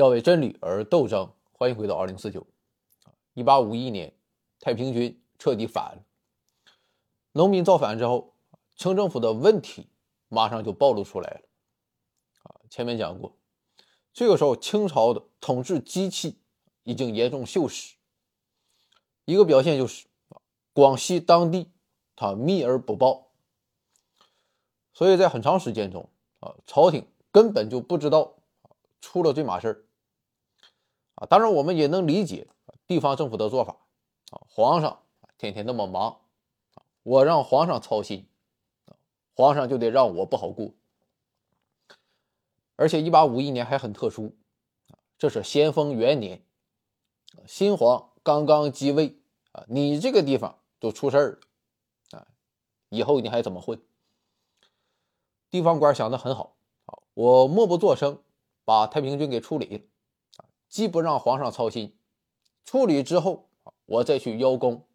要为真理而斗争。欢迎回到二零四九。一八五一年，太平军彻底反了。农民造反之后，清政府的问题马上就暴露出来了。啊，前面讲过，这个时候清朝的统治机器已经严重锈蚀。一个表现就是广西当地他秘而不报，所以在很长时间中啊，朝廷根本就不知道出了这码事儿。啊，当然我们也能理解地方政府的做法啊，皇上天天那么忙啊我让皇上操心皇上就得让我不好过。而且一八五一年还很特殊这是咸丰元年，新皇刚刚继位啊，你这个地方都出事儿了啊，以后你还怎么混？地方官想的很好啊，我默不作声，把太平军给处理了。既不让皇上操心，处理之后我再去邀功，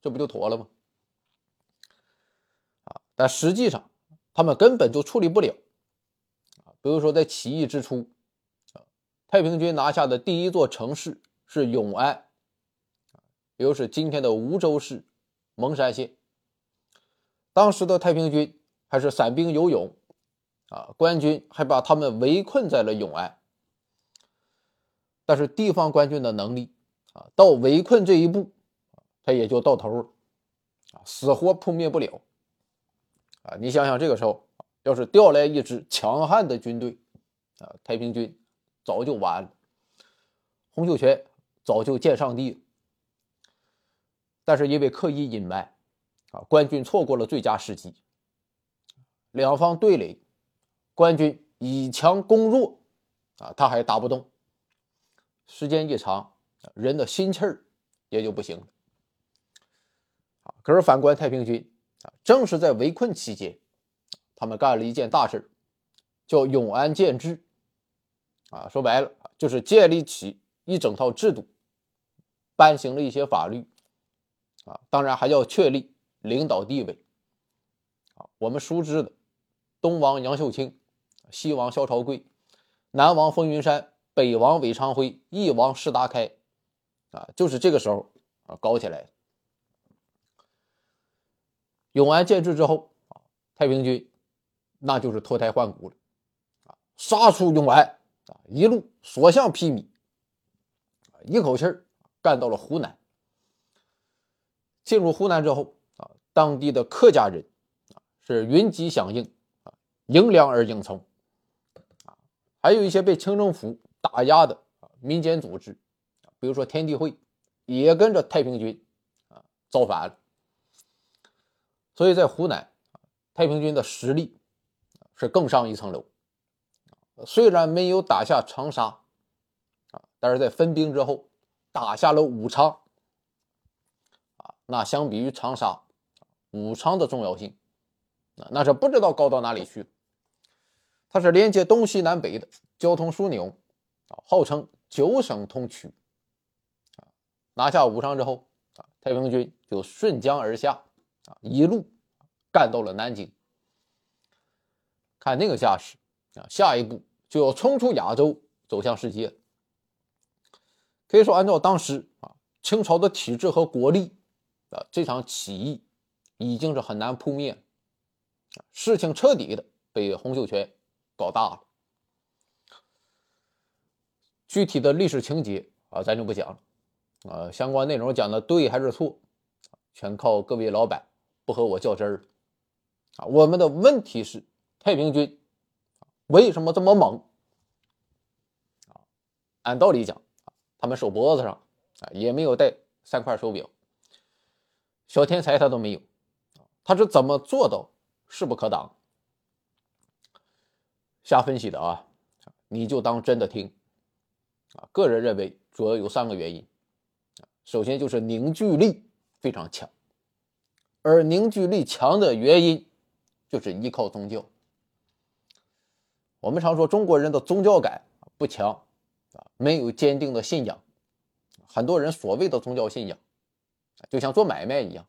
这不就妥了吗？啊，但实际上他们根本就处理不了。啊，比如说在起义之初，啊，太平军拿下的第一座城市是永安，也就是今天的梧州市蒙山县。当时的太平军还是散兵游勇，啊，官军还把他们围困在了永安。但是地方官军的能力啊，到围困这一步，他也就到头了，啊，死活扑灭不了，啊，你想想这个时候，要是调来一支强悍的军队，啊，太平军早就完了，洪秀全早就见上帝了。但是因为刻意隐瞒，啊，官军错过了最佳时机，两方对垒，官军以强攻弱，啊，他还打不动。时间一长，人的心气儿也就不行了。可是反观太平军啊，正是在围困期间，他们干了一件大事叫永安建制。啊，说白了就是建立起一整套制度，颁行了一些法律。啊，当然还要确立领导地位。啊，我们熟知的东王杨秀清，西王萧朝贵，南王封云山。北王韦昌辉，翼王石达开，啊，就是这个时候啊搞起来。永安建制之后啊，太平军那就是脱胎换骨了，啊，杀出永安啊，一路所向披靡，一口气干到了湖南。进入湖南之后啊，当地的客家人啊是云集响应啊，迎粮而迎从，啊，还有一些被清政府。打压的，民间组织，比如说天地会，也跟着太平军啊造反。所以在湖南，太平军的实力是更上一层楼。虽然没有打下长沙啊，但是在分兵之后打下了武昌啊。那相比于长沙，武昌的重要性啊，那是不知道高到哪里去。它是连接东西南北的交通枢纽。号称九省通衢，拿下武昌之后，啊，太平军就顺江而下，啊，一路干到了南京。看那个架势，啊，下一步就要冲出亚洲，走向世界。可以说，按照当时啊清朝的体制和国力，啊，这场起义已经是很难扑灭，事情彻底的被洪秀全搞大了。具体的历史情节啊，咱就不讲了，啊，相关内容讲的对还是错，全靠各位老板不和我较真儿，啊，我们的问题是太平军为什么这么猛？啊，按道理讲，他们手脖子上啊也没有戴三块手表，小天才他都没有，他是怎么做到势不可挡？瞎分析的啊，你就当真的听。啊，个人认为主要有三个原因。首先就是凝聚力非常强，而凝聚力强的原因就是依靠宗教。我们常说中国人的宗教感不强，啊，没有坚定的信仰。很多人所谓的宗教信仰，就像做买卖一样，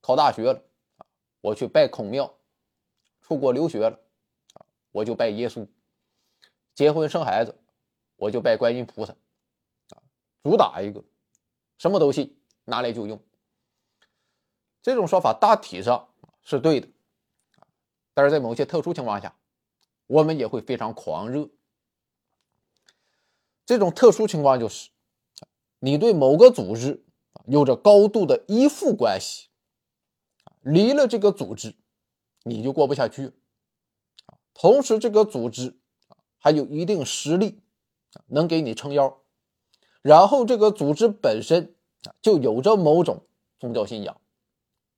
考大学了，啊，我去拜孔庙；出国留学了，啊，我就拜耶稣；结婚生孩子。我就拜观音菩萨，啊，主打一个什么都信，拿来就用。这种说法大体上是对的，但是在某些特殊情况下，我们也会非常狂热。这种特殊情况就是，你对某个组织有着高度的依附关系，离了这个组织，你就过不下去。同时，这个组织还有一定实力，能给你撑腰。然后，这个组织本身就有着某种宗教信仰。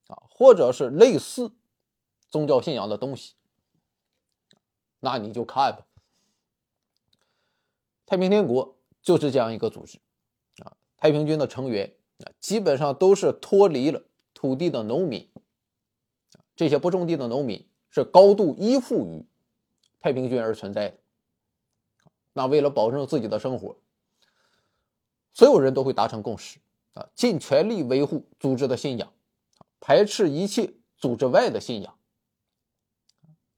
啊，或者是类似宗教信仰的东西，那你就看吧。太平天国就是这样一个组织啊，太平军的成员啊，基本上都是脱离了土地的农民，这些不种地的农民是高度依附于太平军而存在的。那为了保证自己的生活，所有人都会达成共识啊，尽全力维护组织的信仰。排斥一切组织外的信仰，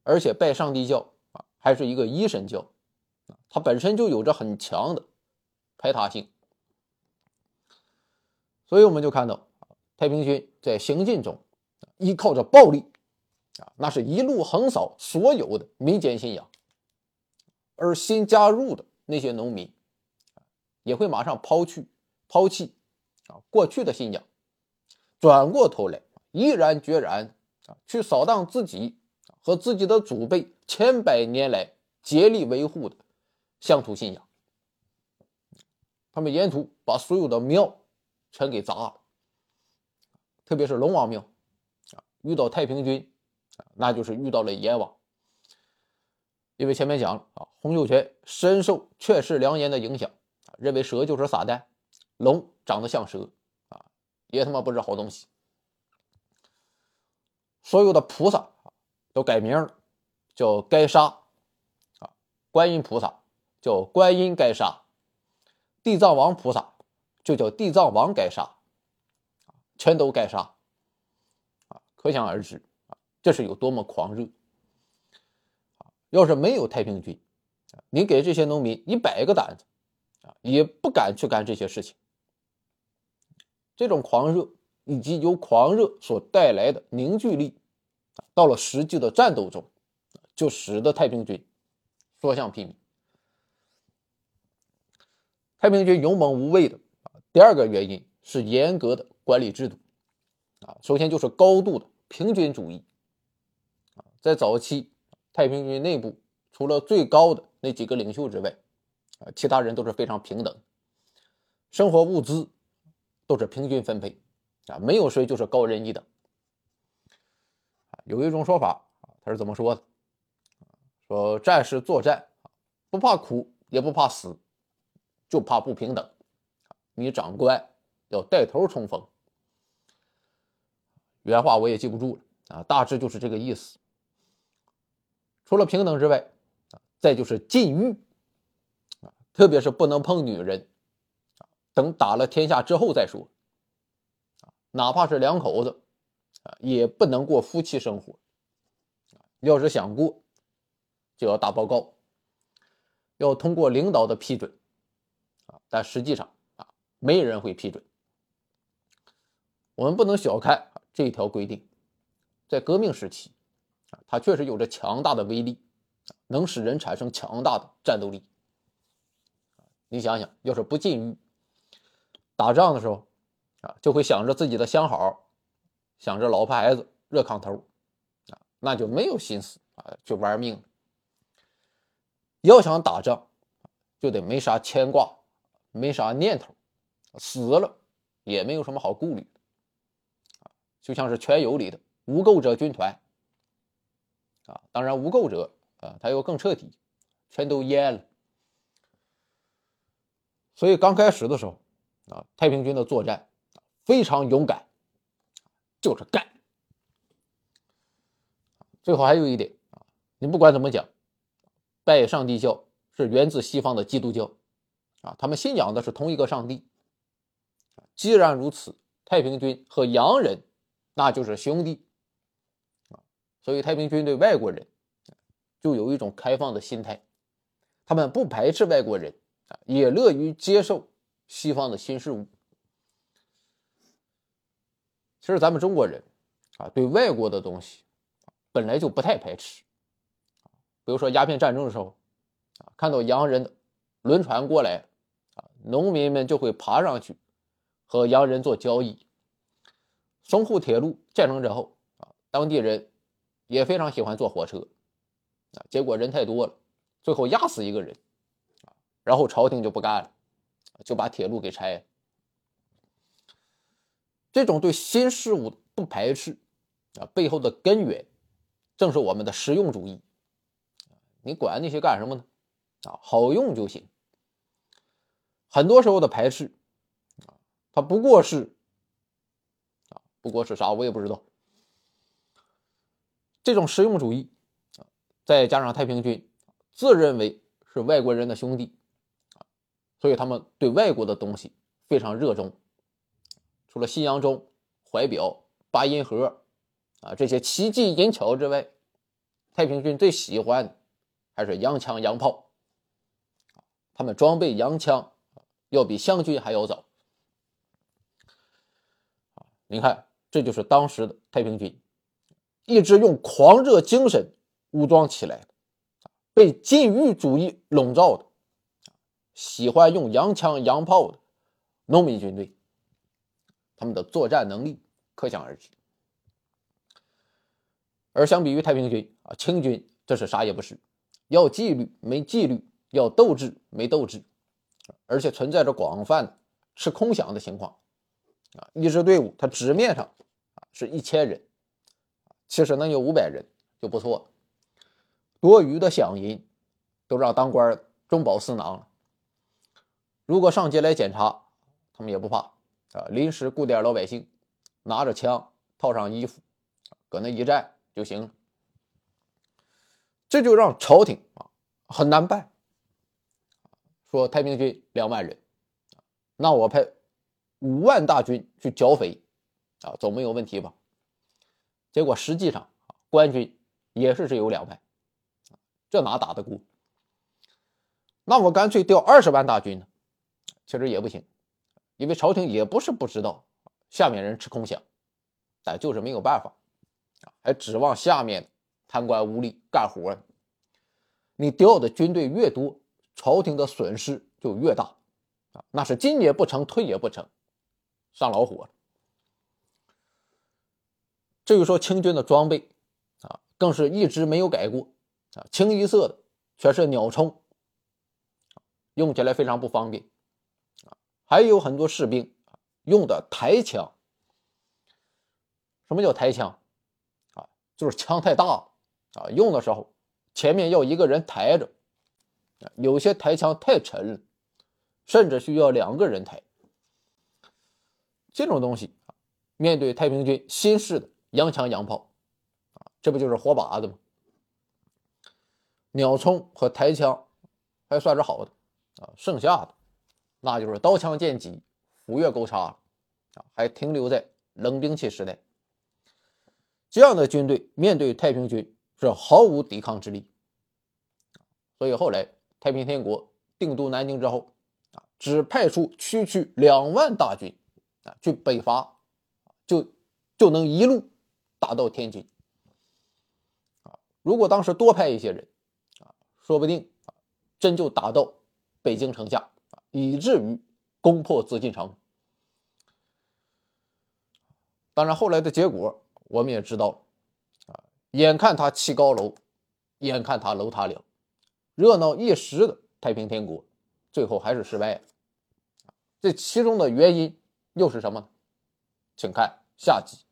而且拜上帝教啊，还是一个一神教，它本身就有着很强的排他性，所以我们就看到太平军在行进中依靠着暴力啊，那是一路横扫所有的民间信仰，而新加入的那些农民也会马上抛去抛弃啊过去的信仰，转过头来。毅然决然啊，去扫荡自己和自己的祖辈千百年来竭力维护的乡土信仰。他们沿途把所有的庙全给砸了，特别是龙王庙啊，遇到太平军，那就是遇到了阎王。因为前面讲了啊，洪秀全深受劝世良言的影响认为蛇就是撒旦，龙长得像蛇啊，也他妈不是好东西。所有的菩萨都改名，叫该杀啊，观音菩萨叫观音该杀，地藏王菩萨就叫地藏王该杀，全都该杀啊！可想而知啊，这是有多么狂热！要是没有太平军你给这些农民一百个胆子啊，也不敢去干这些事情。这种狂热。以及由狂热所带来的凝聚力，到了实际的战斗中，就使得太平军所向披靡。太平军勇猛无畏的第二个原因是严格的管理制度啊，首先就是高度的平均主义啊，在早期太平军内部，除了最高的那几个领袖之外，啊，其他人都是非常平等，生活物资都是平均分配。啊，没有谁就是高人一等。有一种说法啊，他是怎么说的？说战士作战不怕苦，也不怕死，就怕不平等。你长官要带头冲锋。原话我也记不住了啊，大致就是这个意思。除了平等之外，再就是禁欲啊，特别是不能碰女人啊等打了天下之后再说。哪怕是两口子，啊，也不能过夫妻生活啊。要是想过，就要打报告，要通过领导的批准，啊，但实际上啊，没人会批准。我们不能小看这条规定，在革命时期，啊，它确实有着强大的威力，能使人产生强大的战斗力。你想想，要是不禁欲，打仗的时候。啊，就会想着自己的相好，想着老婆孩子热炕头，啊，那就没有心思啊去玩命。要想打仗，就得没啥牵挂，没啥念头，死了也没有什么好顾虑啊，就像是《全游》里的无垢者军团，啊，当然无垢者啊，他又更彻底，全都淹了。所以刚开始的时候，啊，太平军的作战。非常勇敢，就是干。最后还有一点啊，你不管怎么讲，拜上帝教是源自西方的基督教，啊，他们信仰的是同一个上帝。既然如此，太平军和洋人那就是兄弟，所以太平军对外国人就有一种开放的心态，他们不排斥外国人啊，也乐于接受西方的新事物。其实咱们中国人啊，对外国的东西本来就不太排斥。比如说鸦片战争的时候，啊，看到洋人轮船过来，啊，农民们就会爬上去和洋人做交易。淞沪铁路建成之后，啊，当地人也非常喜欢坐火车，啊，结果人太多了，最后压死一个人，啊，然后朝廷就不干了，就把铁路给拆了。这种对新事物不排斥，啊，背后的根源正是我们的实用主义。你管那些干什么呢？啊，好用就行。很多时候的排斥，啊，它不过是，啊，不过是啥我也不知道。这种实用主义，再加上太平军自认为是外国人的兄弟，所以他们对外国的东西非常热衷。除了西洋钟、怀表、八音盒，啊，这些奇技淫巧之外，太平军最喜欢还是洋枪洋炮。他们装备洋枪要比湘军还要早。啊，你看，这就是当时的太平军，一直用狂热精神武装起来的，被禁欲主义笼罩的，喜欢用洋枪洋炮的农民军队。他们的作战能力可想而知，而相比于太平军啊，清军这是啥也不是，要纪律没纪律，要斗志没斗志，而且存在着广泛吃空饷的情况啊。一支队伍它纸面上是一千人，其实能有五百人就不错，多余的饷银都让当官中饱私囊了。如果上街来检查，他们也不怕。啊，临时雇点老百姓，拿着枪，套上衣服，搁那一站就行了。这就让朝廷啊很难办。说太平军两万人，那我派五万大军去剿匪，啊，总没有问题吧？结果实际上，官军也是只有两万，这哪打得过？那我干脆调二十万大军呢？其实也不行。因为朝廷也不是不知道下面人吃空饷，但就是没有办法啊，还指望下面贪官污吏干活。你调的军队越多，朝廷的损失就越大啊，那是进也不成，退也不成，上老火了。至于说清军的装备啊，更是一直没有改过啊，清一色的全是鸟铳，用起来非常不方便。啊还有很多士兵用的抬枪。什么叫抬枪？啊，就是枪太大了啊，用的时候前面要一个人抬着。啊有些抬枪太沉了，甚至需要两个人抬。这种东西啊面对太平军新式的洋枪洋炮，啊，这不就是活靶子吗？鸟铳和抬枪还算是好的啊，剩下的。那就是刀枪剑戟、斧钺钩叉了啊，还停留在冷兵器时代。这样的军队面对太平军是毫无抵抗之力。所以后来太平天国定都南京之后啊，只派出区区两万大军啊去北伐，就就能一路打到天津啊。如果当时多派一些人，说不定真就打到北京城下。以至于攻破紫禁城。当然，后来的结果我们也知道啊，眼看他砌高楼，眼看他楼塌了，热闹一时的太平天国，最后还是失败了。这其中的原因又是什么呢？请看下集。